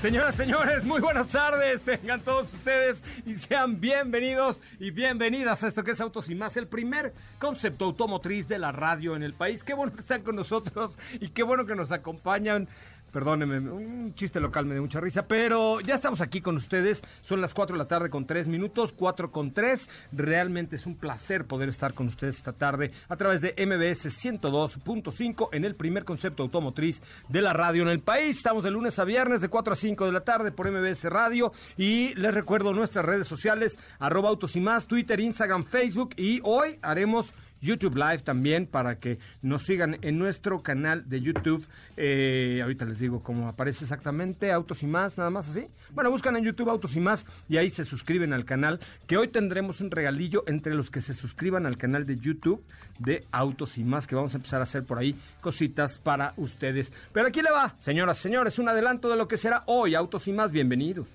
Señoras, señores, muy buenas tardes. Tengan todos ustedes y sean bienvenidos y bienvenidas a esto que es Autos y Más, el primer concepto automotriz de la radio en el país. Qué bueno que están con nosotros y qué bueno que nos acompañan Perdónenme, un chiste local me dio mucha risa, pero ya estamos aquí con ustedes. Son las 4 de la tarde con 3 minutos, 4 con 3. Realmente es un placer poder estar con ustedes esta tarde a través de MBS 102.5 en el primer concepto automotriz de la radio en el país. Estamos de lunes a viernes de 4 a 5 de la tarde por MBS Radio y les recuerdo nuestras redes sociales, arroba autos y más, Twitter, Instagram, Facebook y hoy haremos YouTube Live también para que nos sigan en nuestro canal de YouTube. Eh, ahorita les digo cómo aparece exactamente, Autos y más, nada más así. Bueno, buscan en YouTube Autos y más y ahí se suscriben al canal, que hoy tendremos un regalillo entre los que se suscriban al canal de YouTube de Autos y más, que vamos a empezar a hacer por ahí cositas para ustedes. Pero aquí le va, señoras, señores, un adelanto de lo que será hoy Autos y más, bienvenidos.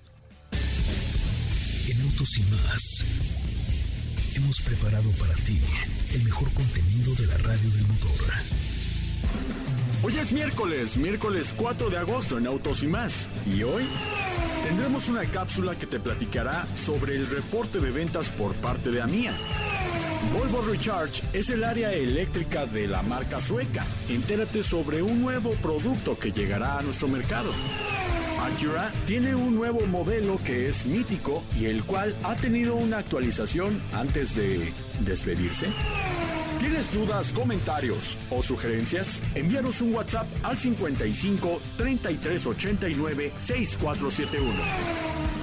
En Autos y más hemos preparado para ti el mejor contenido de la radio del motor. Hoy es miércoles, miércoles 4 de agosto en Autos y más. Y hoy tendremos una cápsula que te platicará sobre el reporte de ventas por parte de AMIA. Volvo Recharge es el área eléctrica de la marca sueca. Entérate sobre un nuevo producto que llegará a nuestro mercado. Acura tiene un nuevo modelo que es mítico y el cual ha tenido una actualización antes de despedirse. ¿Tienes dudas, comentarios o sugerencias? Envíanos un WhatsApp al 55 33 89 6471.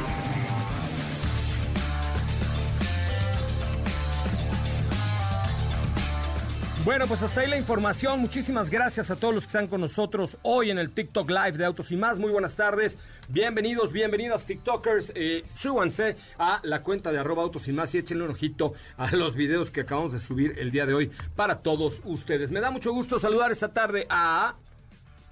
Bueno, pues hasta ahí la información. Muchísimas gracias a todos los que están con nosotros hoy en el TikTok Live de Autos y Más. Muy buenas tardes. Bienvenidos, bienvenidas TikTokers. Eh, súbanse a la cuenta de arroba Autos y Más y échenle un ojito a los videos que acabamos de subir el día de hoy para todos ustedes. Me da mucho gusto saludar esta tarde a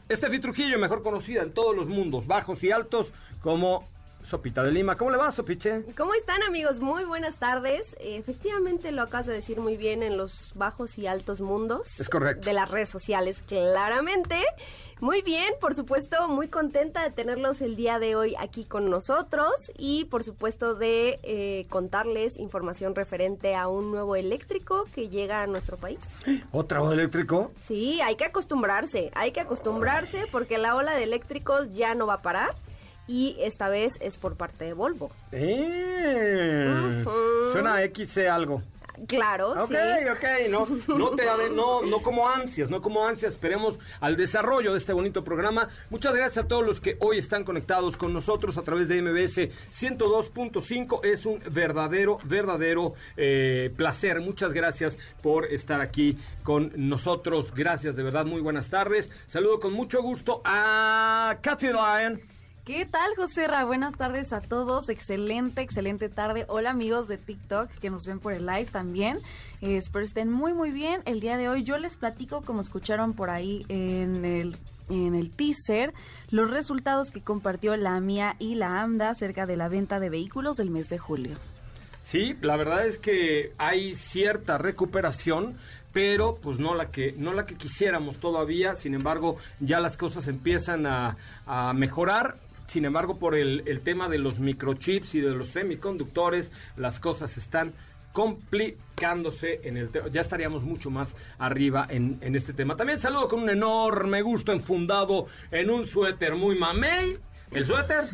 Estefi Trujillo, mejor conocida en todos los mundos, bajos y altos, como Sopita de Lima. ¿Cómo le va, Sopiche? ¿Cómo están, amigos? Muy buenas tardes. Efectivamente, lo acabas de decir muy bien en los bajos y altos mundos. Es correcto. De las redes sociales, claramente. Muy bien, por supuesto, muy contenta de tenerlos el día de hoy aquí con nosotros y, por supuesto, de eh, contarles información referente a un nuevo eléctrico que llega a nuestro país. ¿Otro eléctrico? Sí, hay que acostumbrarse, hay que acostumbrarse porque la ola de eléctricos ya no va a parar y esta vez es por parte de Volvo. Eh, Suena a XC algo. Claro, sí. Ok, ok, no, no, te, no, no como ansias, no como ansias, esperemos al desarrollo de este bonito programa. Muchas gracias a todos los que hoy están conectados con nosotros a través de MBS 102.5. Es un verdadero, verdadero eh, placer. Muchas gracias por estar aquí con nosotros. Gracias, de verdad, muy buenas tardes. Saludo con mucho gusto a Katy Lyon. ¿Qué tal, José Ra? Buenas tardes a todos. Excelente, excelente tarde. Hola, amigos de TikTok que nos ven por el live también. Eh, espero estén muy, muy bien. El día de hoy yo les platico, como escucharon por ahí en el en el teaser los resultados que compartió la MIA y la AMDA acerca de la venta de vehículos del mes de julio. Sí, la verdad es que hay cierta recuperación, pero pues no la que no la que quisiéramos todavía. Sin embargo, ya las cosas empiezan a, a mejorar. Sin embargo, por el, el, tema de los microchips y de los semiconductores, las cosas están complicándose en el tema. Ya estaríamos mucho más arriba en, en, este tema. También saludo con un enorme gusto enfundado en un suéter muy mamey. El suéter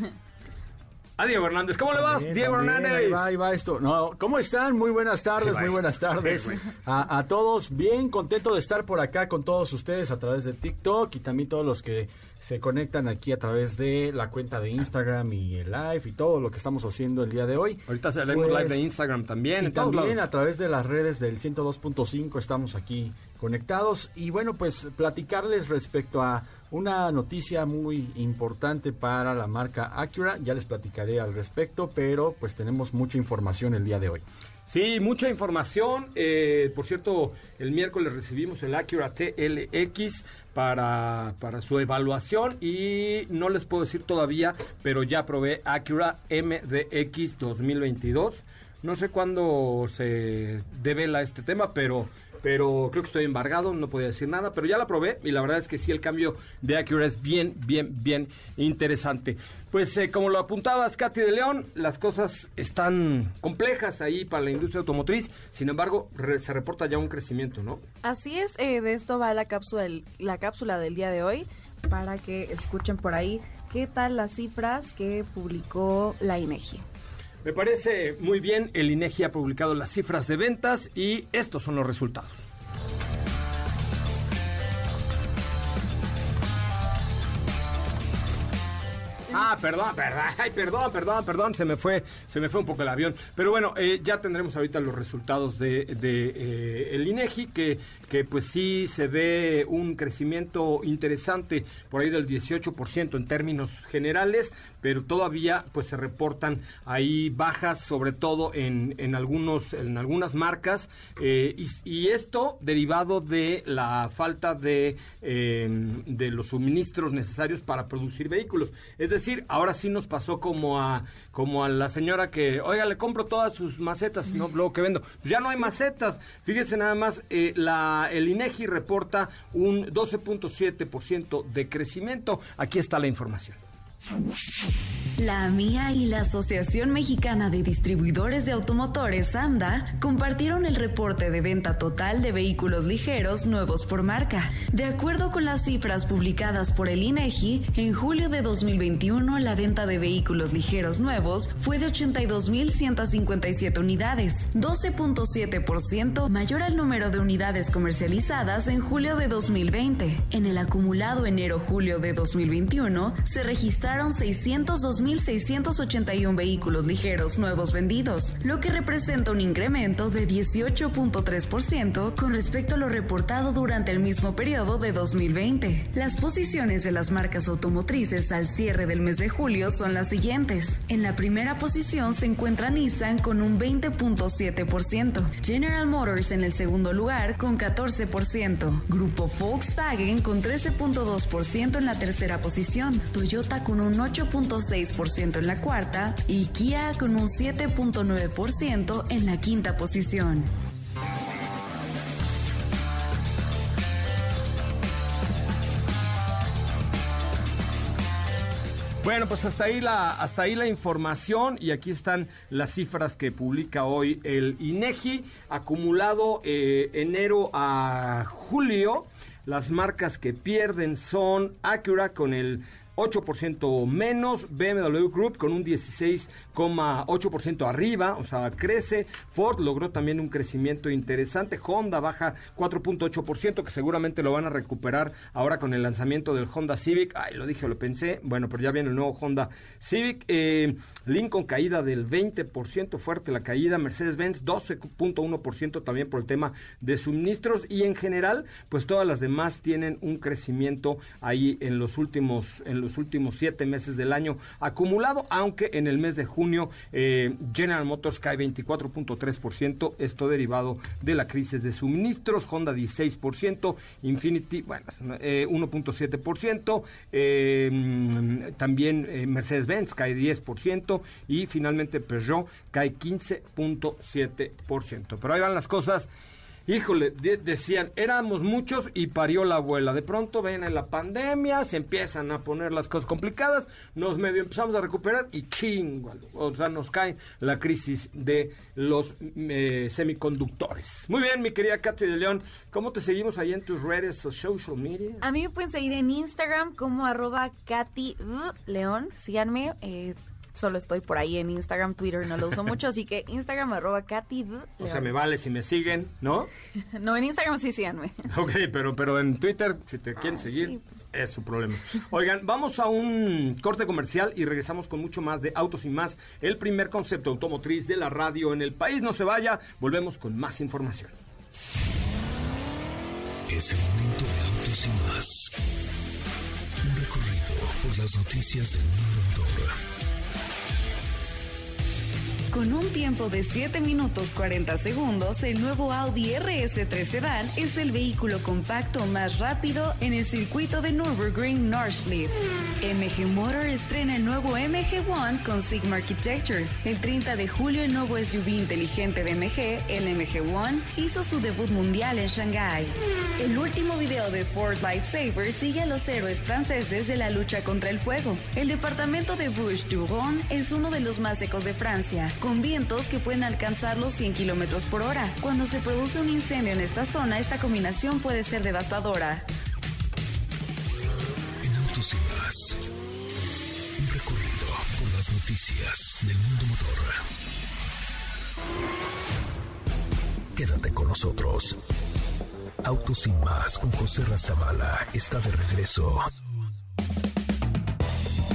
a Diego Hernández. ¿Cómo le vas, También, Diego Hernández? Ahí va, ahí va esto. No, ¿Cómo están? Muy buenas tardes, muy buenas tardes. A todos, bien contento de estar por acá con todos ustedes a través de TikTok y también todos los que se conectan aquí a través de la cuenta de Instagram y el live y todo lo que estamos haciendo el día de hoy. Ahorita haremos Pues, live de Instagram también. Y en todos también lados. a través de las redes del 102.5 estamos aquí conectados y bueno pues platicarles respecto a una noticia muy importante para la marca Acura, ya les platicaré al respecto, pero pues tenemos mucha información el día de hoy. Sí, mucha información. Eh, por cierto, el miércoles recibimos el Acura TLX para, para su evaluación y no les puedo decir todavía, pero ya probé Acura MDX 2022. No sé cuándo se devela este tema, pero pero creo que estoy embargado, no podía decir nada, pero ya la probé y la verdad es que sí, el cambio de Acura es bien, bien, bien interesante. Pues eh, como lo apuntabas, Katy de León, las cosas están complejas ahí para la industria automotriz, sin embargo, se reporta ya un crecimiento, ¿no? Así es, eh, de esto va la cápsula, del, la cápsula del día de hoy, para que escuchen por ahí qué tal las cifras que publicó la INEGI. Me parece muy bien, el INEGI ha publicado las cifras de ventas y estos son los resultados. Ah, perdón, perdón, ay, perdón, perdón, perdón, se me fue, se me fue un poco el avión. Pero bueno, eh, ya tendremos ahorita los resultados de, eh, el INEGI, que, que pues sí se ve un crecimiento interesante por ahí del 18% en términos generales, pero todavía pues se reportan ahí bajas, sobre todo en, en algunos, en algunas marcas, eh, y, y, esto derivado de la falta de, de los suministros necesarios para producir vehículos. Es decir, ahora sí nos pasó como a, como a la señora que, oiga, le compro todas sus macetas, no, luego que vendo. Pues ya no hay macetas. Fíjese nada más, eh, la, el INEGI reporta un 12.7% de crecimiento. Aquí está la información. La MIA y la Asociación Mexicana de Distribuidores de Automotores, AMDA, compartieron el reporte de venta total de vehículos ligeros nuevos por marca. De acuerdo con las cifras publicadas por el INEGI, en julio de 2021 la venta de vehículos ligeros nuevos fue de 82.157 unidades, 12.7% mayor al número de unidades comercializadas en julio de 2020. En el acumulado enero-julio de 2021 se registraron 602.681 vehículos ligeros nuevos vendidos, lo que representa un incremento de 18.3% con respecto a lo reportado durante el mismo periodo de 2020. Las posiciones de las marcas automotrices al cierre del mes de julio son las siguientes. En la primera posición se encuentra Nissan con un 20.7%, General Motors en el segundo lugar con 14%, Grupo Volkswagen con 13.2% en la tercera posición, Toyota con un 8.6% en la cuarta y Kia con un 7.9% en la quinta posición. Bueno, pues hasta ahí la hasta ahí la información y aquí están las cifras que publica hoy el INEGI acumulado eh, enero a julio. Las marcas que pierden son Acura con el 8% menos, BMW Group con un 16,8% arriba, o sea, crece, Ford logró también un crecimiento interesante, Honda baja 4.8%, que seguramente lo van a recuperar ahora con el lanzamiento del Honda Civic, ay, lo dije, lo pensé, bueno, pero ya viene el nuevo Honda Civic, eh, Lincoln caída del 20%, fuerte la caída, Mercedes-Benz 12.1% también por el tema de suministros. Y en general, pues todas las demás tienen un crecimiento ahí en los últimos, en los últimos siete meses del año acumulado, aunque en el mes de junio eh, General Motors cae 24.3%, esto derivado de la crisis de suministros, Honda 16%, Infinity, bueno, 1.7%, eh, eh, también Mercedes-Benz cae 10% y finalmente Peugeot cae 15.7%. Pero ahí van las cosas híjole, decían, éramos muchos y parió la abuela. De pronto ven en la pandemia, se empiezan a poner las cosas complicadas, nos medio empezamos a recuperar y chingo, o sea, nos cae la crisis de los eh, semiconductores. Muy bien, mi querida Katy de León, ¿cómo te seguimos ahí en tus redes o social media? A mí me pueden seguir en Instagram como arroba Katy León, síganme, eh, solo estoy por ahí en Instagram, Twitter no lo uso mucho, así que Instagram arroba Katy. O sea, me vale si me siguen, ¿no? no, en Instagram sí síganme. Ok, pero, pero en Twitter, si te quieren ah, seguir, pues. es su problema. Oigan, vamos a un corte comercial y regresamos con mucho más de Autos y Más, el primer concepto automotriz de la radio en el país. No se vaya, volvemos con más información. Es el momento de Autos y Más recorrido por las noticias del mundo motor con un tiempo de 7 minutos 40 segundos, el nuevo Audi RS3 Sedan es el vehículo compacto más rápido en el circuito de Nürburgring Nordschleife. MG Motor estrena el nuevo MG One con Sigma Architecture. El 30 de julio el nuevo SUV inteligente de MG, el MG One, hizo su debut mundial en Shanghai. El último video de Ford Lifesaver sigue a los héroes franceses de la lucha contra el fuego. El departamento de Bouches-du-Rhône es uno de los más secos de Francia vientos que pueden alcanzar los 100 kilómetros por hora. Cuando se produce un incendio en esta zona, esta combinación puede ser devastadora. En Autos y Más, un recorrido por las noticias del mundo motor. Quédate con nosotros. Autos y Más con José Razabala está de regreso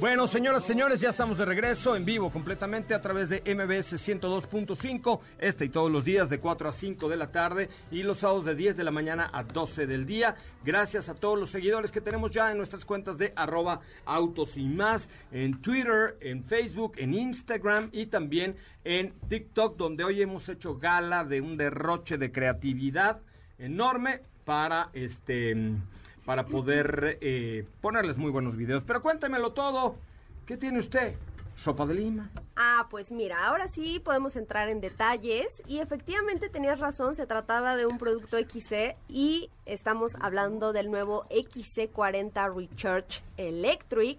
Bueno, señoras señores, ya estamos de regreso en vivo completamente a través de MBS 102.5, este y todos los días de 4 a 5 de la tarde y los sábados de 10 de la mañana a 12 del día. Gracias a todos los seguidores que tenemos ya en nuestras cuentas de arroba autos y más, en Twitter, en Facebook, en Instagram y también en TikTok, donde hoy hemos hecho gala de un derroche de creatividad enorme para este para poder eh, ponerles muy buenos videos. Pero cuéntemelo todo. ¿Qué tiene usted? ¿Sopa de lima? Ah, pues mira, ahora sí podemos entrar en detalles y efectivamente tenías razón, se trataba de un producto XC y estamos hablando del nuevo XC40 Recharge Electric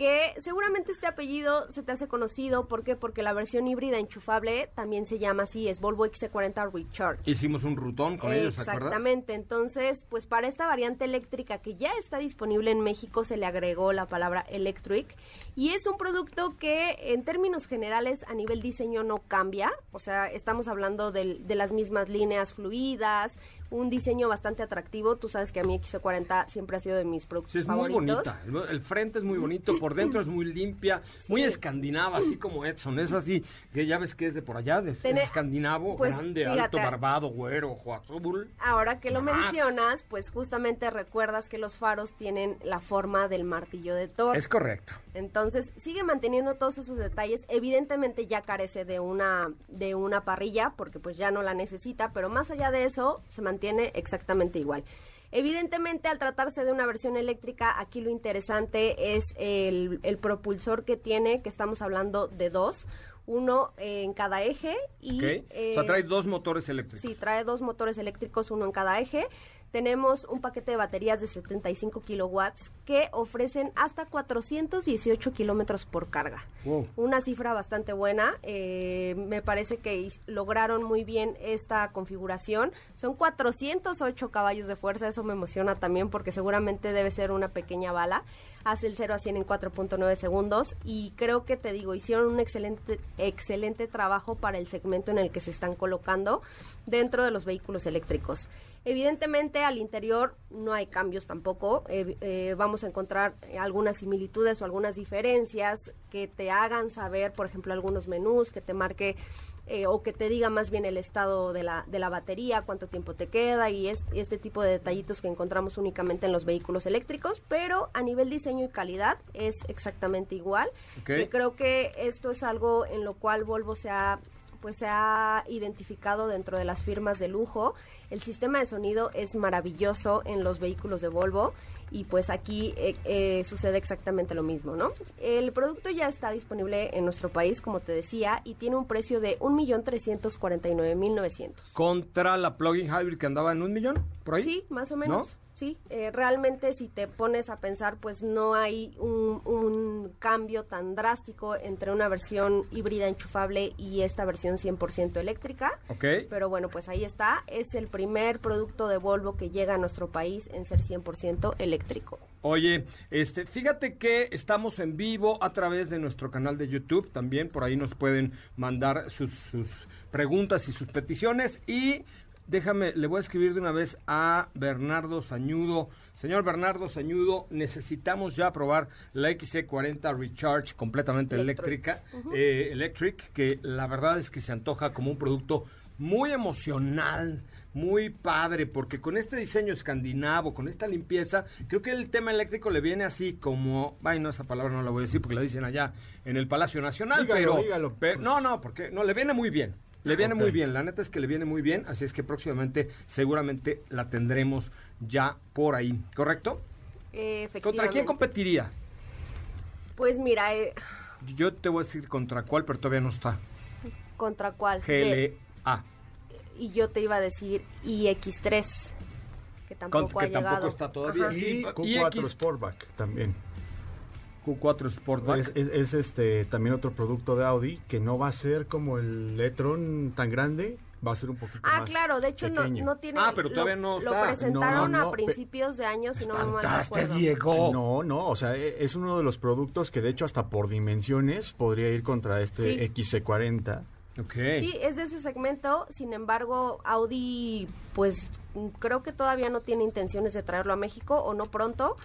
que seguramente este apellido se te hace conocido. ¿Por qué? Porque la versión híbrida enchufable también se llama así, es Volvo XC40 Recharge. Hicimos un rutón con ellos, Exactamente. Entonces, pues para esta variante eléctrica que ya está disponible en México se le agregó la palabra electric y es un producto que en términos generales a nivel diseño no cambia. O sea, estamos hablando de, de las mismas líneas fluidas, un diseño bastante atractivo. Tú sabes que a mí XC40 siempre ha sido de mis productos sí, es muy bonita. El, frente es muy bonito, por dentro es muy limpia, muy escandinava, así como Edson. Es así, que ya ves que es de por allá, de, escandinavo, pues, grande, alto, barbado, güero, azul. Ahora que lo mencionas, pues justamente recuerdas que los faros tienen la forma del martillo de Thor. Es correcto. Entonces, sigue manteniendo todos esos detalles. Evidentemente ya carece de una de una parrilla porque pues ya no la necesita, pero más allá de eso se mantiene exactamente igual. Evidentemente, al tratarse de una versión eléctrica, aquí lo interesante es el, propulsor que tiene, que estamos hablando de dos uno en cada eje y... o sea, trae dos motores eléctricos. Sí, trae dos motores eléctricos, uno en cada eje tenemos un paquete de baterías de 75 kilowatts que ofrecen hasta 418 kilómetros por carga. Una cifra bastante buena. Eh, me parece que lograron muy bien esta configuración. Son 408 caballos de fuerza. Eso me emociona también porque seguramente debe ser una pequeña bala. Hace el 0 a 100 en 4.9 segundos y creo que te digo, hicieron un excelente, excelente trabajo para el segmento en el que se están colocando dentro de los vehículos eléctricos. Evidentemente al interior no hay cambios tampoco. Eh, eh, vamos a encontrar algunas similitudes o algunas diferencias que te hagan saber, por ejemplo, algunos menús, que te marque eh, o que te diga más bien el estado de la, de la batería, cuánto tiempo te queda y es este tipo de detallitos que encontramos únicamente en los vehículos eléctricos, pero a nivel diseño y calidad es exactamente igual. creo que esto es algo en lo cual Volvo se ha pues se ha identificado dentro de las firmas de lujo. El sistema de sonido es maravilloso en los vehículos de Volvo y pues aquí eh, eh, sucede exactamente lo mismo, ¿no? El producto ya está disponible en nuestro país, como te decía, y tiene un precio de 1.349.900. ¿Contra la plug-in hybrid que andaba en un millón? ¿Por ahí? Sí, más o menos. Sí, eh, realmente si te pones a pensar, pues no hay un, un, cambio tan drástico entre una versión híbrida enchufable y esta versión 100% eléctrica. Ok. Pero bueno, pues ahí está. Es el primer producto de Volvo que llega a nuestro país en ser 100% eléctrico. Oye, este, fíjate que estamos en vivo a través de nuestro canal de YouTube. También por ahí nos pueden mandar sus, sus preguntas y sus peticiones. Y déjame, le voy a escribir de una vez a Bernardo Sañudo. Señor Bernardo Sañudo, necesitamos ya probar la XC40 Recharge completamente eléctrica, eh, electric, que la verdad es que se antoja como un producto muy emocional, muy padre, porque con este diseño escandinavo, con esta limpieza, creo que el tema eléctrico le viene así como, ay, no, esa palabra no la voy a decir porque la dicen allá en el Palacio Nacional, Dígalo, pero, dígalo, pero- no, no, porque no, le viene muy bien. Le viene muy bien, la neta es que le viene muy bien, así es que próximamente seguramente la tendremos ya por ahí, ¿correcto? Eh, ¿Contra efectivamente. quién competiría? Pues mira, eh, Yo te voy a decir contra cuál, pero todavía no está. ¿contra cuál? GLA. y yo te iba a decir iX3, que tampoco Con- ha que tampoco llegado. está todavía. Ajá. Sí, Q4 iX. Sportback también. Q4 Sportback. Es, es- es, este también otro producto de Audi que no va a ser como el e-tron tan grande, va a ser un poquito Ah, más claro, de hecho no, no tiene... Ah, pero lo- todavía no Lo está. presentaron No, no, no, a principios de año, si no me recuerdo. Diego. No, no, o sea, e- es uno de los productos que de hecho hasta por dimensiones podría ir contra este Sí. XC40. Ok. Sí, es de ese segmento, sin embargo, Audi, pues creo que todavía no tiene intenciones de traerlo a México o no pronto,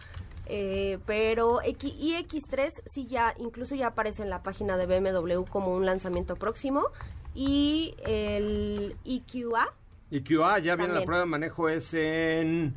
eh, pero X, iX3 sí ya, incluso ya aparece en la página de BMW como un lanzamiento próximo y el EQA, Y QA ya viene la prueba de manejo es en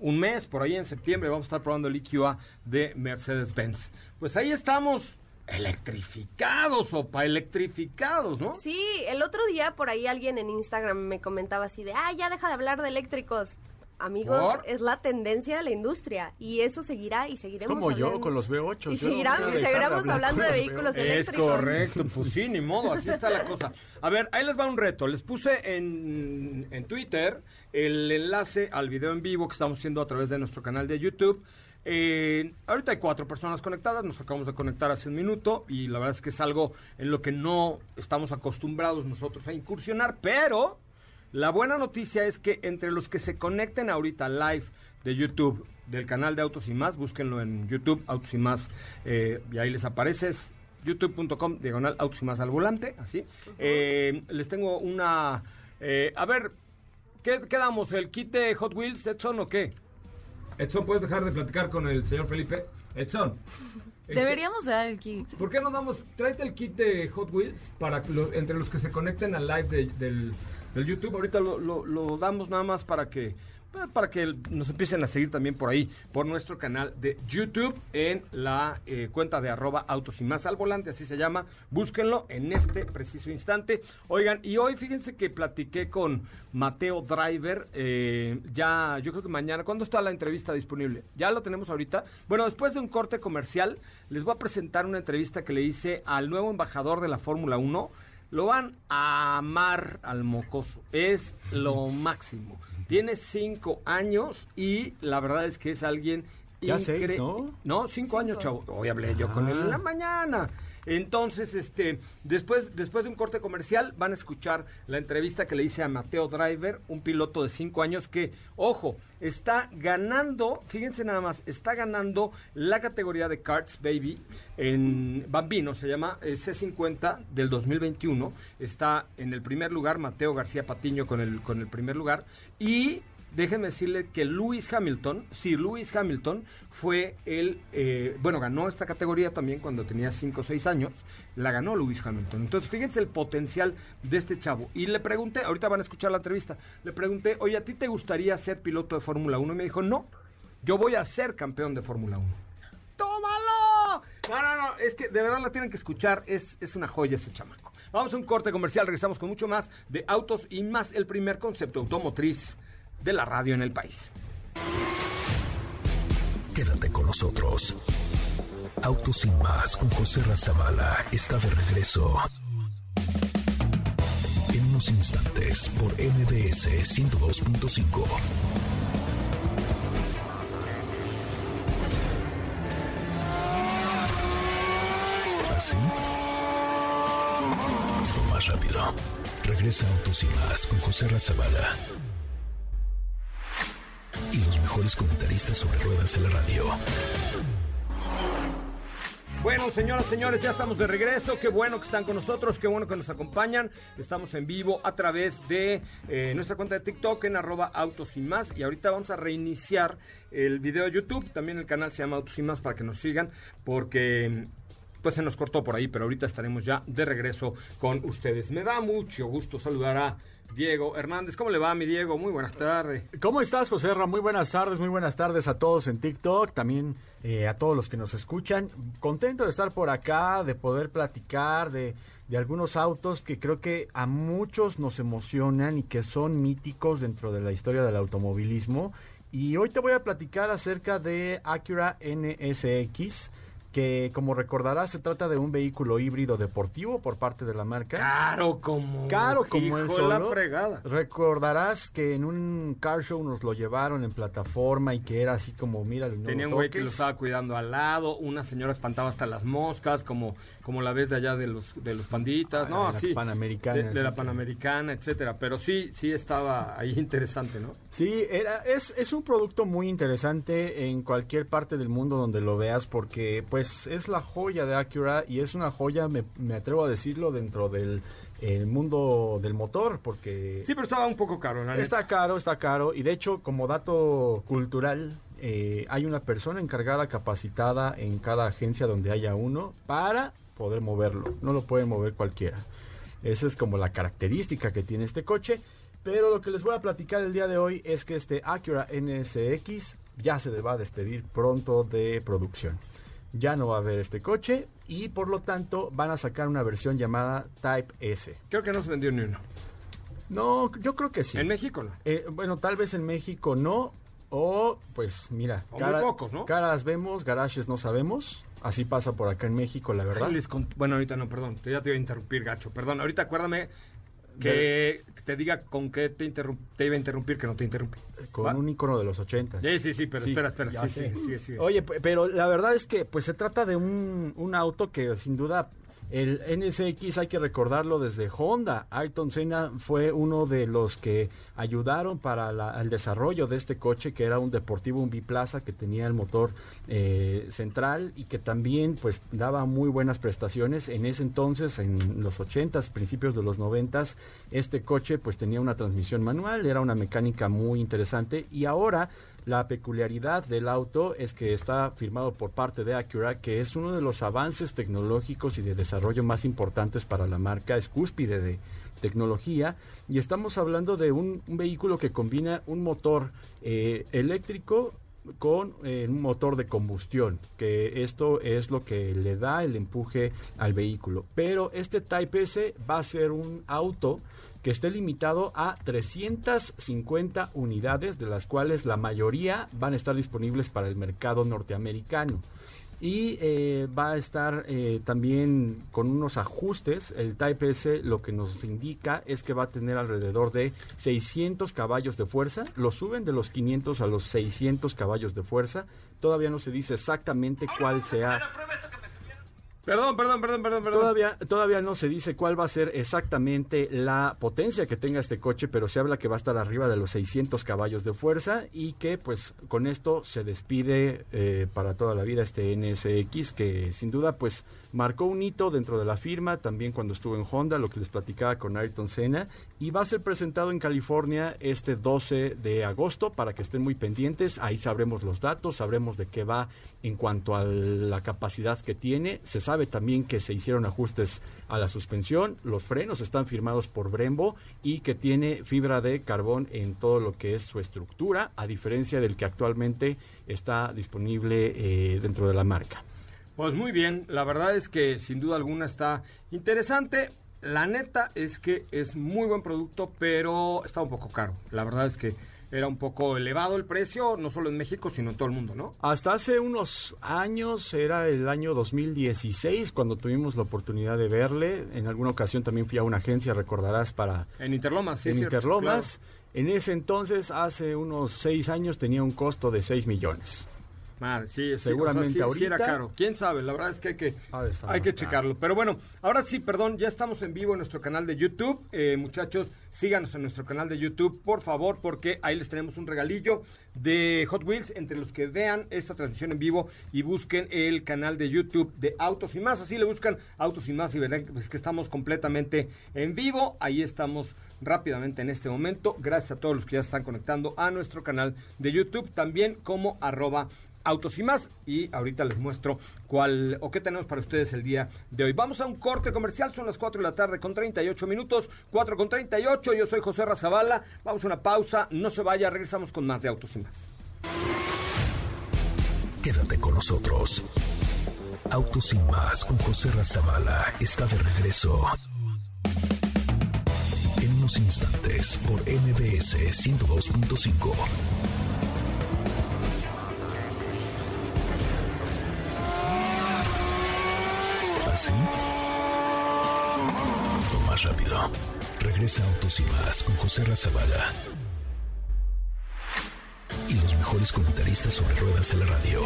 un mes, por ahí en septiembre vamos a estar probando el EQA de Mercedes-Benz. Pues ahí estamos electrificados, opa, electrificados, ¿no? Sí, el otro día por ahí alguien en Instagram me comentaba así de, ah, ya deja de hablar de eléctricos. Amigos, ¿Por? es la tendencia de la industria y eso seguirá y seguiremos Como yo hablando- con los V8. Y no de seguiremos hablando de los vehículos V8. Es eléctricos. correcto, pues sí, ni modo, así está la cosa. A ver, ahí les va un reto. Les puse en, en Twitter el enlace al video en vivo que estamos haciendo a través de nuestro canal de YouTube. Eh, ahorita hay cuatro personas conectadas, nos acabamos de conectar hace un minuto y la verdad es que es algo en lo que no estamos acostumbrados nosotros a incursionar, pero la buena noticia es que entre los que se conecten ahorita live de YouTube, del canal de Autos y Más, búsquenlo en YouTube, Autos y Más, eh, y ahí les aparece, es youtube.com, diagonal Autos y Más al volante, así. Eh, les tengo una... eh, a ver, ¿qué quedamos? ¿El kit de Hot Wheels, Edson, o qué? Edson, ¿puedes dejar de platicar con el señor Felipe? Edson. este, Deberíamos de dar el kit. ¿Por qué no damos, tráete el kit de Hot Wheels para que lo- entre los que se conecten al live de- del, del YouTube? Ahorita lo, lo- lo damos nada más para que para que nos empiecen a seguir también por ahí, por nuestro canal de YouTube, en la eh, cuenta de arroba autos y más al volante, así se llama. Búsquenlo en este preciso instante. Oigan, y hoy fíjense que platiqué con Mateo Driver, eh, ya, yo creo que mañana, ¿cuándo está la entrevista disponible? ¿Ya lo tenemos ahorita? Bueno, después de un corte comercial, les voy a presentar una entrevista que le hice al nuevo embajador de la Fórmula 1. Lo van a amar al mocoso. Es lo máximo. Tiene cinco años y la verdad es que es alguien Ya seis, ¿no? No, cinco, años, chavo. Hoy hablé yo con él en la mañana. Entonces, este, después, después de un corte comercial, van a escuchar la entrevista que le hice a Mateo Driver, un piloto de cinco años que, ojo, está ganando, fíjense nada más, está ganando la categoría de Karts Baby en Bambino, se llama eh, C50 del 2021. Está en el primer lugar, Mateo García Patiño con el, con el primer lugar. Y déjenme decirle que Lewis Hamilton, sí, Lewis Hamilton fue el, eh, bueno, ganó esta categoría también cuando tenía 5 o 6 años, la ganó Lewis Hamilton. Entonces, fíjense el potencial de este chavo. Y le pregunté, ahorita van a escuchar la entrevista, le pregunté, oye, ¿a ti te gustaría ser piloto de Fórmula 1? Y me dijo, no, yo voy a ser campeón de Fórmula 1. ¡Tómalo! No, no, no, es que de verdad la tienen que escuchar, es, es una joya ese chamaco. Vamos a un corte comercial, regresamos con mucho más de autos y más el primer concepto automotriz de la radio en el país. Quédate con nosotros. Autos sin más con José Razabala está de regreso. En unos instantes por MBS 102.5. ¿Así? Más rápido. Regresa Autos y más con José Razabala. Y los mejores comentaristas sobre ruedas en la radio. Bueno, señoras, señores, ya estamos de regreso. Qué bueno que están con nosotros, qué bueno que nos acompañan. Estamos en vivo a través de eh, nuestra cuenta de TikTok en arroba autos y más. Y ahorita vamos a reiniciar el video de YouTube. También el canal se llama Autos y más para que nos sigan, porque pues se nos cortó por ahí, pero ahorita estaremos ya de regreso con ustedes. Me da mucho gusto saludar a Diego Hernández. ¿Cómo le va, mi Diego? Muy buenas tardes. ¿Cómo estás, José Ra? Muy buenas tardes, muy buenas tardes a todos en TikTok, también eh, a todos los que nos escuchan. Contento de estar por acá, de poder platicar de, de algunos autos que creo que a muchos nos emocionan y que son míticos dentro de la historia del automovilismo. Y hoy te voy a platicar acerca de Acura NSX que como recordarás se trata de un vehículo híbrido deportivo por parte de la marca. Caro como Caro como es la fregada. Recordarás que en un car show nos lo llevaron en plataforma y que era así como, mira, Tenía un güey que lo estaba cuidando al lado, una señora espantaba hasta las moscas, como como la ves de allá de los de los panditas, ¿no? Así. De, Panamericana. de la Panamericana, etcétera. Pero sí, sí estaba ahí interesante, ¿no? Sí, era, es, es un producto muy interesante en cualquier parte del mundo donde lo veas porque pues es la joya de Acura y es una joya, me, me atrevo a decirlo, dentro del el mundo del motor porque... Sí, pero estaba un poco caro. La está caro, está caro y de hecho como dato cultural eh, hay una persona encargada capacitada en cada agencia donde haya uno para poder moverlo, no lo puede mover cualquiera. Esa es como la característica que tiene este coche. Pero lo que les voy a platicar el día de hoy es que este Acura NSX ya se va a despedir pronto de producción. Ya no va a haber este coche y por lo tanto van a sacar una versión llamada Type S. Creo que no se vendió ni uno. No, yo creo que sí. En México no. Eh, bueno, tal vez en México no. O, pues mira, O muy pocos, ¿no? caras vemos, garajes no sabemos. Así pasa por acá en México, la verdad. Ay, les cont- Bueno, ahorita no, perdón. Ya te iba a interrumpir, gacho. Perdón, ahorita acuérdame que te diga con qué te, te iba a interrumpir, que no te interrumpí. Con ¿Va? un icono de los 80. Sí, sí, sí, pero Sí, espera, espera. Sí, sí. Oye, pero la verdad es que pues se trata de un, un auto que sin duda el NSX hay que recordarlo desde Honda. Ayrton Senna fue uno de los que ayudaron para el desarrollo de este coche que era un deportivo, un biplaza que tenía el motor eh, central y que también pues daba muy buenas prestaciones. En ese entonces, en los 80s, principios de los 90s, este coche pues tenía una transmisión manual, era una mecánica muy interesante y ahora la peculiaridad del auto es que está firmado por parte de Acura, que es uno de los avances tecnológicos y de desarrollo más importantes para la marca, es cúspide de tecnología, y estamos hablando de un, vehículo que combina un motor eh, eléctrico con eh, un motor de combustión, que esto es lo que le da el empuje al vehículo. Pero este Type S va a ser un auto que esté limitado a 350 unidades, de las cuales la mayoría van a estar disponibles para el mercado norteamericano. Y eh, va a estar eh, también con unos ajustes. El Type S lo que nos indica es que va a tener alrededor de 600 caballos de fuerza. Lo suben de los 500 a los 600 caballos de fuerza. Todavía no se dice exactamente cuál sea Perdón, perdón, perdón, perdón, perdón. Todavía, todavía no se dice cuál va a ser exactamente la potencia que tenga este coche, pero se habla que va a estar arriba de los 600 caballos de fuerza y que pues con esto se despide eh, para toda la vida este NSX que sin duda pues marcó un hito dentro de la firma, también cuando estuvo en Honda, lo que les platicaba con Ayrton Senna, y va a ser presentado en California este 12 de agosto para que estén muy pendientes, ahí sabremos los datos, sabremos de qué va en cuanto a la capacidad que tiene, se sabe también que se hicieron ajustes a la suspensión, los frenos están firmados por Brembo y que tiene fibra de carbón en todo lo que es su estructura, a diferencia del que actualmente está disponible eh, dentro de la marca. Pues muy bien, la verdad es que sin duda alguna está interesante. La neta es que es muy buen producto, pero está un poco caro. La verdad es que era un poco elevado el precio, no solo en México, sino en todo el mundo, ¿no? Hasta hace unos años, era el año 2016, cuando tuvimos la oportunidad de verle. En alguna ocasión también fui a una agencia, recordarás, para En Interlomas, sí. en cierto, Interlomas. En ese entonces, hace unos seis años, tenía un costo de 6 millones. Madre, sí, Seguramente o sea, sí- sí ahorita. era caro. ¿Quién sabe? La verdad es que hay que, hay que checarlo. Pero bueno, ahora sí, perdón, ya estamos en vivo en nuestro canal de YouTube. Eh, muchachos, síganos en nuestro canal de YouTube, por favor, porque ahí les tenemos un regalillo de Hot Wheels entre los que vean esta transmisión en vivo y busquen el canal de YouTube de Autos y Más. Así le buscan Autos y Más y verán pues, que estamos completamente en vivo. Ahí estamos rápidamente en este momento. Gracias a todos los que ya están conectando a nuestro canal de YouTube, también como arroba autos y más. Y ahorita les muestro cuál o qué tenemos para ustedes el día de hoy. Vamos a un corte comercial, son las 4 de la tarde con 38 minutos, 4 con 38. Yo soy José Razabala. Vamos a una pausa, no se vaya, regresamos con más de autos y más. Quédate con nosotros. Autos sin más con José Razabala está de regreso. En unos instantes por MBS 102.5. ¿Así? O más rápido. Regresa Autos y más con José Razabala. Y los mejores comentaristas sobre ruedas de la radio.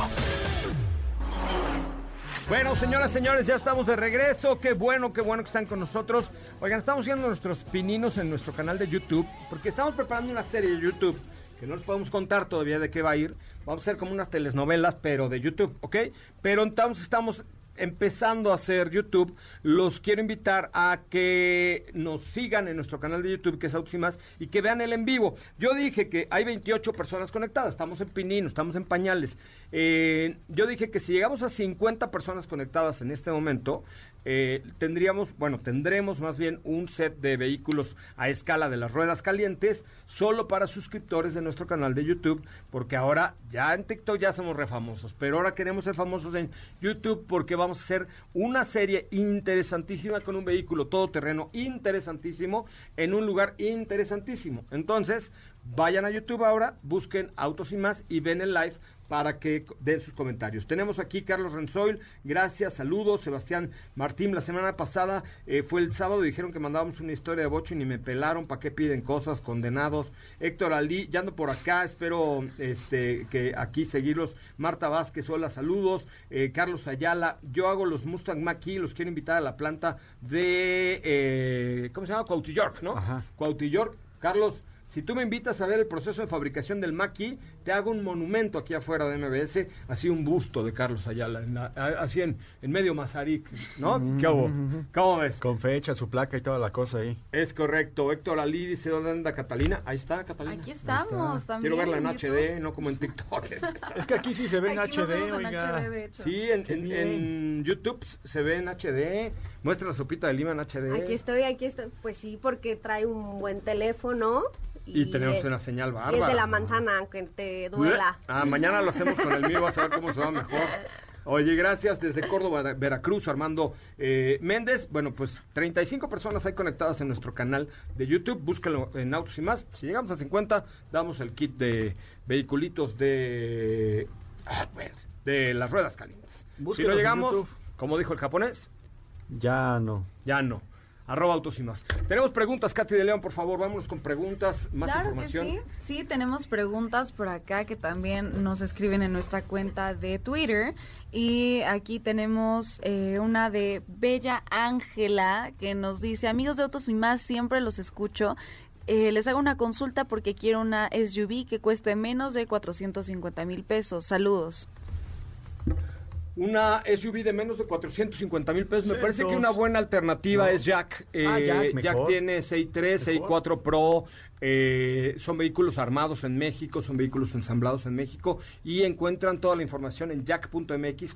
Bueno, señoras, señores, ya estamos de regreso. Qué bueno, qué bueno que están con nosotros. Oigan, estamos haciendo nuestros pininos en nuestro canal de YouTube porque estamos preparando una serie de YouTube que no les podemos contar todavía de qué va a ir. Vamos a hacer como unas telenovelas, pero de YouTube, ¿ok? Pero entonces estamos empezando a hacer YouTube, los quiero invitar a que nos sigan en nuestro canal de YouTube, que es Autos y y que vean el en vivo. Yo dije que hay 28 personas conectadas, estamos en Pinino, estamos en Pañales. Eh, yo dije que si llegamos a 50 personas conectadas en este momento, eh, tendríamos, bueno, tendremos más bien un set de vehículos a escala de las ruedas calientes solo para suscriptores de nuestro canal de YouTube, porque ahora ya en TikTok ya somos refamosos, pero ahora queremos ser famosos en YouTube porque vamos a hacer una serie interesantísima con un vehículo todoterreno interesantísimo en un lugar interesantísimo. Entonces, vayan a YouTube ahora, busquen Autos y más y ven el live para que den sus comentarios. Tenemos aquí Carlos Renzoil, gracias, saludos, Sebastián Martín, la semana pasada eh, fue el sábado, dijeron que mandábamos una historia de Bocho y ni me pelaron, ¿para qué piden cosas? Condenados. Héctor Ali, ya ando por acá, espero este que aquí seguirlos. Marta Vázquez, hola, saludos. Eh, Carlos Ayala, yo hago los Mustang Mach-E, los quiero invitar a la planta de, eh, ¿cómo se llama? Cuautillork, ¿no? Ajá. Cuautillork. Carlos, si tú me invitas a ver el proceso de fabricación del Maki, te hago un monumento aquí afuera de MBS, así un busto de Carlos Ayala, en la- así en, en medio Mazarik, ¿no? ¿Qué hubo? ¿Cómo ves? Con fecha, su placa y toda la cosa ahí. Es correcto. Héctor Ali dice, ¿dónde anda Catalina? Ahí está, Catalina. Aquí estamos también. Quiero verla en YouTube. HD, no como en TikTok. Es que aquí sí se ve en Aquí nos HD, vemos en oiga. HD, de hecho. sí, en YouTube se ve en HD. Muestra la sopita de lima en HD. Aquí estoy, aquí estoy. Pues sí, porque trae un buen teléfono. Y tenemos es- una señal y bárbara. Es de la manzana, aunque te duela. Ah, mañana lo hacemos con el mío, vas a ver cómo se va mejor. Oye, gracias desde Córdoba, Vera- Veracruz, Armando eh, Méndez. Bueno, pues 35 personas hay conectadas en nuestro canal de YouTube. Búscalo en Autos y más. Si llegamos a 50, damos el kit de vehiculitos de, Wheels, de las ruedas calientes. si Búsquenos no en llegamos, como dijo el japonés, Ya no. ya no. Arroba Autos y más. Tenemos preguntas, Katy de León, por favor. Vámonos con preguntas, más claro información. Que sí. sí, tenemos preguntas por acá que también nos escriben en nuestra cuenta de Twitter. Y aquí tenemos eh, una de Bella Ángela que nos dice, amigos de Autos y más, siempre los escucho. Eh, les hago una consulta porque quiero una SUV que cueste menos de 450 mil pesos. Saludos. Una SUV de menos de 450 mil pesos. Me parece que una buena alternativa No. es Jack. Eh, Ah, Jack, Jack, mejor. tiene 6.3, 6.4 Pro. eh, son vehículos armados en México, son vehículos ensamblados en México. Y encuentran toda la información en jack.mx,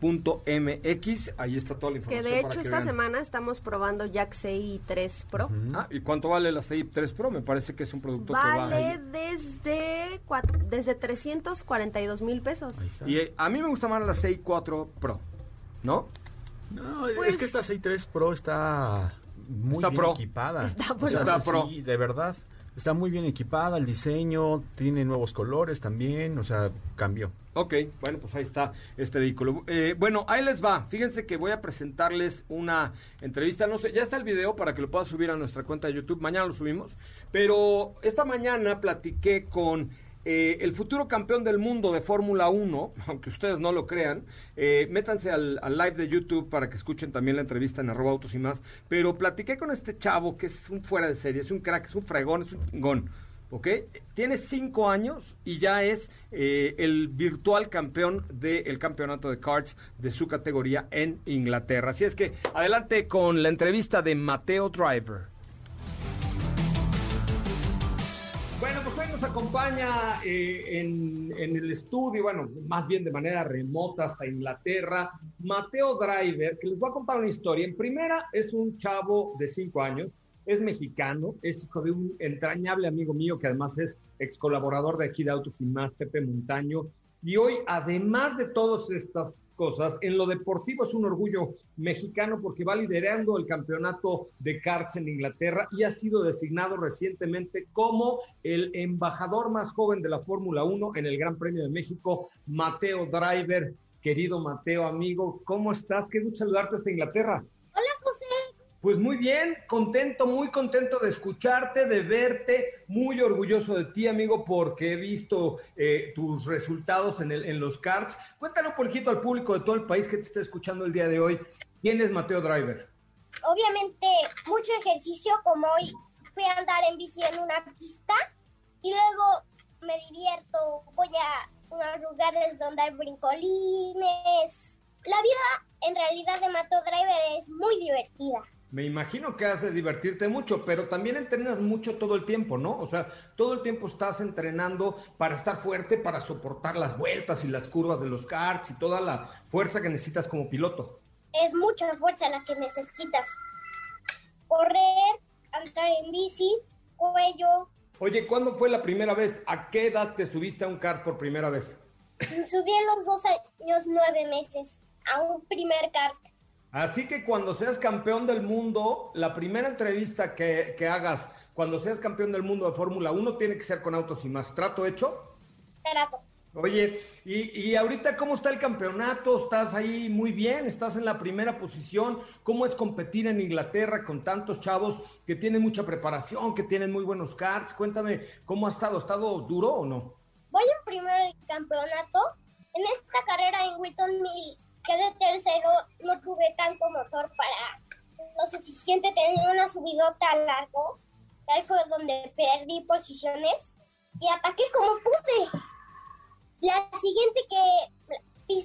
jac.mx. Ahí está toda la Que información. de para hecho que esta vean. semana estamos probando Jack CI 3 Pro. Ah, ¿y cuánto vale la CI 3 Pro? Me parece que es un producto que Vale va... desde, desde 342 mil pesos. Y eh, a mí me gusta más la CI 4 Pro, ¿no? No, Pues- es que esta 63 Pro está muy Está bien pro. equipada. Está O sea, Está sí, pro. de verdad. Está muy bien equipada, el diseño, tiene nuevos colores también, o sea, cambió. Ok, bueno, pues ahí está este vehículo. Eh, bueno, ahí les va. Fíjense que voy a presentarles una entrevista. No sé, ya está el video para que lo puedas subir a nuestra cuenta de YouTube. Mañana lo subimos. Pero esta mañana platiqué con eh, el futuro campeón del mundo de Fórmula 1, aunque ustedes no lo crean, eh, métanse al, live de YouTube para que escuchen también la entrevista en arroba autos y más, pero platiqué con este chavo que es un fuera de serie, es un crack, es un fregón, es un chingón. ¿ok? Tiene cinco años y ya es eh, el virtual campeón del campeonato de karts de su categoría en Inglaterra. Así es que adelante con la entrevista de Mateo Driver. Nos acompaña eh, en, en el estudio, bueno, más bien de manera remota hasta Inglaterra, Mateo Driver, que les voy a contar una historia. En primera, es un chavo de cinco años, es mexicano, es hijo de un entrañable amigo mío que además es ex colaborador de aquí de Autos y Más, Pepe Montaño. Y hoy, además de todas estas cosas, en lo deportivo es un orgullo mexicano porque va liderando el campeonato de karts en Inglaterra y ha sido designado recientemente como el embajador más joven de la Fórmula 1 en el Gran Premio de México, Mateo Driver. Querido Mateo, amigo, ¿cómo estás? Qué gusto saludarte hasta Inglaterra. Pues muy bien, contento, muy contento de escucharte, de verte, muy orgulloso de ti, amigo, porque he visto eh, tus resultados en, el, en los karts. Cuéntanos un poquito al público de todo el país que te está escuchando el día de hoy. ¿Quién es Mateo Driver? Obviamente, mucho ejercicio, como hoy fui a andar en bici en una pista y luego me divierto, voy a unos lugares donde hay brincolines. La vida en realidad de Mateo Driver es muy divertida. Me imagino que has de divertirte mucho, pero también entrenas mucho todo el tiempo, ¿no? O sea, todo el tiempo estás entrenando para estar fuerte, para soportar las vueltas y las curvas de los karts y toda la fuerza que necesitas como piloto. Es mucha fuerza la que necesitas. Correr, andar en bici, cuello. Oye, ¿cuándo fue la primera vez? ¿A qué edad te subiste a un kart por primera vez? Subí en los dos años nueve meses a un primer kart. Así que cuando seas campeón del mundo, la primera entrevista que, que hagas cuando seas campeón del mundo de Fórmula 1 tiene que ser con autos y más. ¿Trato hecho? Trato. Oye, y, y, ahorita cómo está el campeonato? ¿Estás ahí muy bien? ¿Estás en la primera posición? ¿Cómo es competir en Inglaterra con tantos chavos que tienen mucha preparación, que tienen muy buenos karts? Cuéntame, ¿cómo ha estado? ¿Ha estado duro o no? Voy en primero el campeonato. En esta carrera en Wheaton Mill quedé tercero, no tuve tanto motor para lo suficiente, tenía una subidota largo. Ahí fue donde perdí posiciones y ataqué como pude. La siguiente que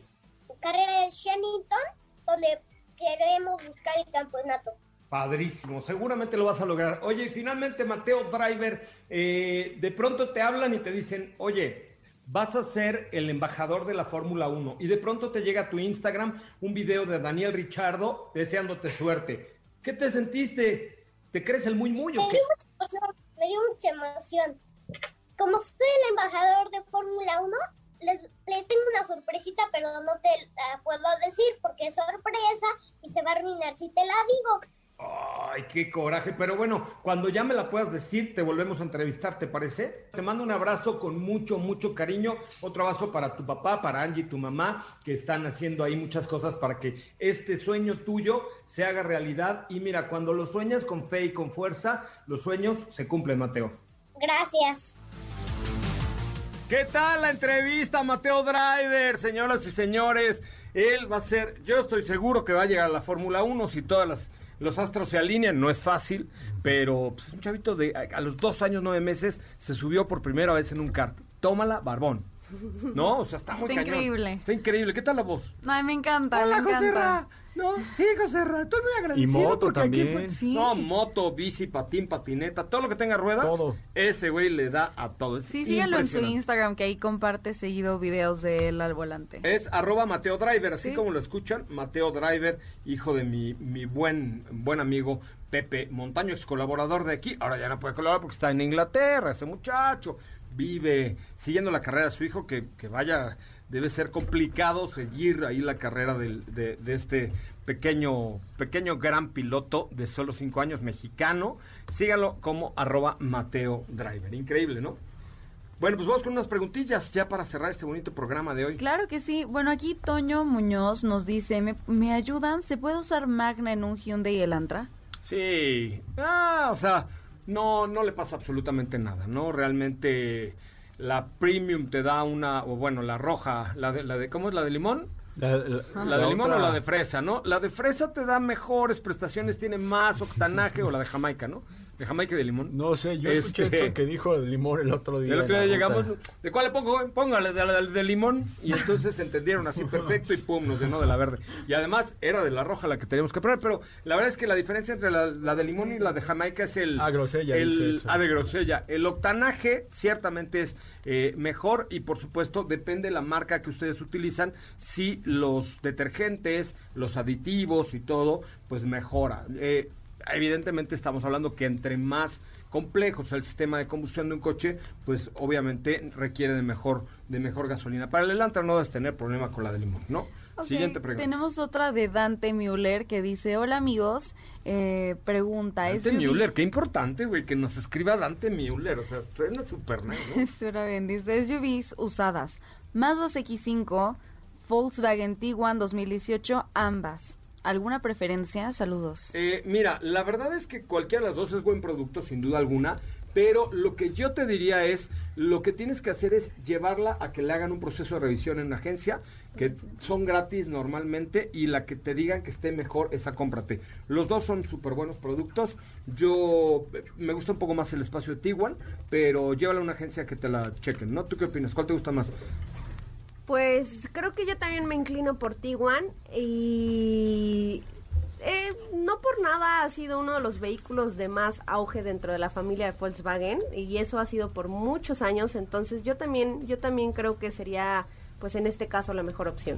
carrera es Shannington, donde queremos buscar el campeonato. Padrísimo, seguramente lo vas a lograr. Oye, y finalmente, Mateo Driver, eh, de pronto te hablan y te dicen, oye, vas a ser el embajador de la Fórmula 1 y de pronto te llega a tu Instagram un video de Daniel Richardo deseándote suerte. ¿Qué te sentiste? ¿Te crees el muy muy o me? Dio mucha emoción, me dio mucha emoción. Como soy el embajador de Fórmula 1, les, les, tengo una sorpresita, pero no te la puedo decir porque es sorpresa y se va a arruinar si te la digo. Ay, qué coraje. Pero bueno, cuando ya me la puedas decir, te volvemos a entrevistar, ¿te parece? Te mando un abrazo con mucho, mucho cariño. Otro abrazo para tu papá, para Angie y tu mamá, que están haciendo ahí muchas cosas para que este sueño tuyo se haga realidad. Y mira, cuando lo sueñas con fe y con fuerza, los sueños se cumplen, Mateo. Gracias. ¿Qué tal la entrevista, Mateo Driver? Señoras y señores, él va a ser, yo estoy seguro que va a llegar a la Fórmula 1 si todas las los astros se alinean, no es fácil, pero pues, un chavito de a, a, los dos años, nueve meses, se subió por primera vez en un kart. Tómala, barbón. No, o sea, está muy está cañón. increíble. Está increíble. ¿Qué tal la voz? Ay, me encanta, Hola, me encanta. Joserra. No, sí, Joserra, estoy muy agradecido. Y moto porque aquí también. fue- Sí. No, moto, bici, patín, patineta, todo lo que tenga ruedas, Todo. ese güey le da a todo. Es Sí, síganlo en su. Instagram, que ahí comparte seguido videos de él al volante. Es arroba Mateo Driver, así Sí. como lo escuchan, Mateo Driver, hijo de mi, mi buen, buen amigo Pepe Montaño, ex colaborador de aquí. Ahora ya no puede colaborar porque está en Inglaterra, ese muchacho. Vive siguiendo la carrera de su hijo, que, que vaya, debe ser complicado seguir ahí la carrera del- de, de este pequeño, pequeño gran piloto de solo cinco años, mexicano. Sígalo como arroba Mateo Driver. Increíble, ¿no? Bueno, pues vamos con unas preguntillas ya para cerrar este bonito programa de hoy. Claro que sí. Bueno, aquí Toño Muñoz nos dice, ¿me, me ayudan? ¿Se puede usar Magna en un Hyundai Elantra? Sí. Ah, o sea, no, no le pasa absolutamente nada, ¿no? Realmente la premium te da una, o bueno, la roja, la de, la de ¿cómo es la de limón? La, la- La la de limón otra- o la de fresa, ¿no? La de fresa te da mejores prestaciones, tiene más octanaje o la de Jamaica, ¿no? De Jamaica y de limón. No sé, yo escuché Este- que dijo el limón el otro día. El otro día llegamos. ¿de cuál le pongo? Póngale de, de- de limón. Y entonces entendieron así perfecto y pum, nos llenó de la verde. Y además era de la roja la que teníamos que poner, pero la verdad es que la diferencia entre la, la de limón y la de Jamaica es el... Ah, grosella, El, Edson. ah, de grosella. El octanaje ciertamente es eh, mejor y por supuesto depende de la marca que ustedes utilizan. Si los detergentes, los aditivos y todo, pues mejora. Eh, evidentemente estamos hablando que entre más complejo sea el sistema de combustión de un coche, pues obviamente requiere de mejor, de mejor gasolina. Para el Elantra no debes tener problema con la de limón, ¿no? Siguiente pregunta. Tenemos otra de Dante Müller que dice, hola amigos, eh, pregunta, ¿es Dante SUV Müller, qué importante, güey, que nos escriba Dante Müller, o sea, suena súper ¿no? Suena bien, dice SUVs usadas. Mazda X5, Volkswagen Tiguan 2018, ambas. ¿Alguna preferencia? Saludos. Eh, mira, la verdad es que cualquiera de las dos es buen producto, sin duda alguna, pero lo que yo te diría es, lo que tienes que hacer es llevarla a que le hagan un proceso de revisión en una agencia, que son gratis normalmente, y la que te digan que esté mejor, esa cómprate. Los dos son súper buenos productos. Yo eh, me gusta un poco más el espacio de Tiguan, pero llévala a una agencia que te la chequen, ¿no? ¿Tú qué opinas? ¿Cuál te gusta más? Pues creo que yo también me inclino por Tiguan y eh, no por nada ha sido uno de los vehículos de más auge dentro de la familia de Volkswagen y eso ha sido por muchos años, entonces yo también yo también creo que sería pues en este caso la mejor opción.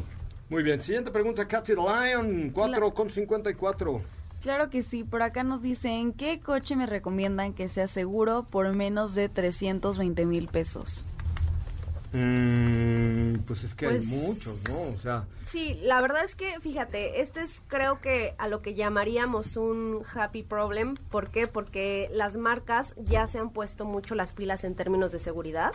Muy bien, siguiente pregunta, Cathy Lion, 4,54. Claro que sí, por acá nos dicen, ¿qué coche me recomiendan que sea seguro por menos de 320 mil pesos? Mm, pues es que Pues- hay muchos, ¿no? O sea, Sí, la verdad es que, fíjate, este es creo que a lo que llamaríamos un happy problem. ¿Por qué? Porque las marcas ya se han puesto mucho las pilas en términos de seguridad.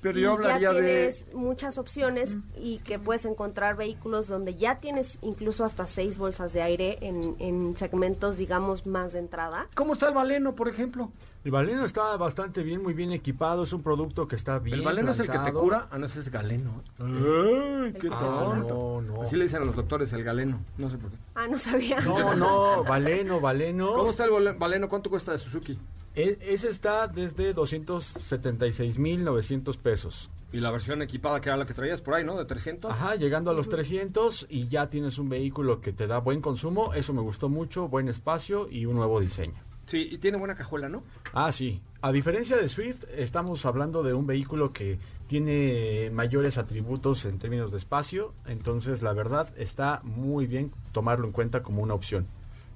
Pero y yo hablaría ya de- tienes muchas opciones y que puedes encontrar vehículos donde ya tienes incluso hasta seis bolsas de aire en, en segmentos, digamos, más de entrada. ¿cómo está el Valeno, por ejemplo? El Valeno está bastante bien, muy bien equipado. Es un producto que está bien. ¿El Valeno es el que te cura? Ah, no, ese es Galeno. Ay, qué Ah, no, no. Así le dicen a los doctores, el Galeno. No sé por qué. Ah, no sabía. No, no, Valeno, Valeno. ¿Cómo está el Valeno? ¿Cuánto cuesta de Suzuki? E- ese está desde 276.900 pesos. Y la versión equipada que era la que traías por ahí, ¿no? De 300. Ajá, llegando a los 300 y ya tienes un vehículo que te da buen consumo. Eso me gustó mucho, buen espacio y un nuevo diseño. Sí, y tiene buena cajuela, ¿no? Ah, sí. A diferencia de Swift, estamos hablando de un vehículo que tiene mayores atributos en términos de espacio. Entonces, la verdad, está muy bien tomarlo en cuenta como una opción.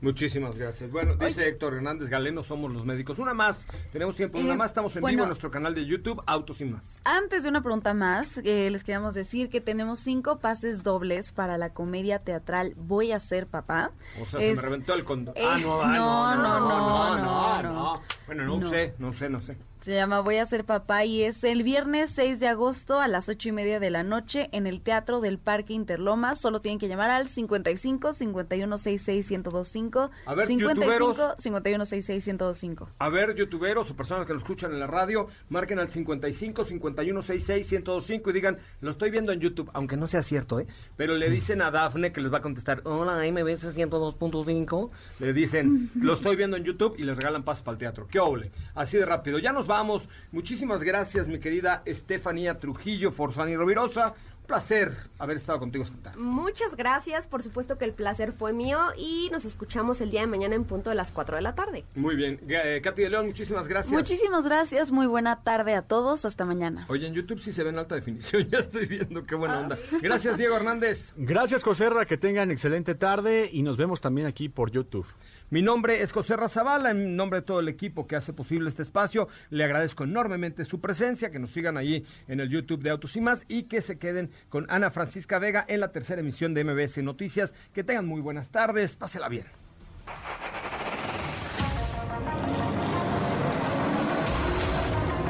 Muchísimas gracias. Bueno, dice Héctor Hernández Galeno, somos los médicos. Una más, tenemos tiempo, una Eh, más. Estamos en bueno. vivo en nuestro canal de YouTube, Autos Sin Más. Antes de una pregunta más, eh, les queríamos decir que tenemos cinco pases dobles para la comedia teatral Voy a ser papá. O sea, se me reventó el condo. Eh, ah, no, ah, no, no, no, no, no. Bueno, no, No. sé, no sé, no sé. Se llama Voy a ser papá y es el viernes 6 de agosto a las ocho y media de la noche en el Teatro del Parque Interlomas. Solo tienen que llamar al 55 51 66 1025. A ver, 55 youtuberos. 51 66 1025. A ver, youtuberos o personas que lo escuchan en la radio, marquen al 55 51 66 1025 y digan, lo estoy viendo en YouTube, aunque no sea cierto, ¿eh? Pero le dicen a Dafne que les va a contestar, hola, MBS 102.5. Le dicen, lo estoy viendo en YouTube y les regalan pasos para el teatro. ¡Qué oble! Así de rápido. Ya nos vamos. Muchísimas gracias, mi querida Estefanía Trujillo, Forzani Rovirosa. Un placer haber estado contigo esta tarde. Muchas gracias, por supuesto que el placer fue mío y nos escuchamos el día de mañana en punto de las 4 de la tarde. Muy bien. Eh, Katy de León, muchísimas gracias. Muchísimas gracias, muy buena tarde a todos, hasta mañana. Oye, en YouTube sí se ve en alta definición, ya estoy viendo qué buena onda. Gracias, Diego Hernández. Gracias, Joserra, que tengan excelente tarde y nos vemos también aquí por YouTube. Mi nombre es José Razabala, en nombre de todo el equipo que hace posible este espacio, le agradezco enormemente su presencia, que nos sigan allí en el YouTube de Autos y Más y que se queden con Ana Francisca Vega en la tercera emisión de MBS Noticias. Que tengan muy buenas tardes, pásela bien.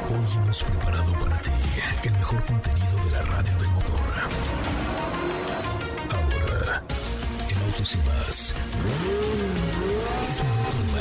Hoy hemos preparado para ti el mejor contenido de la radio del motor. Ahora, en Autos y más,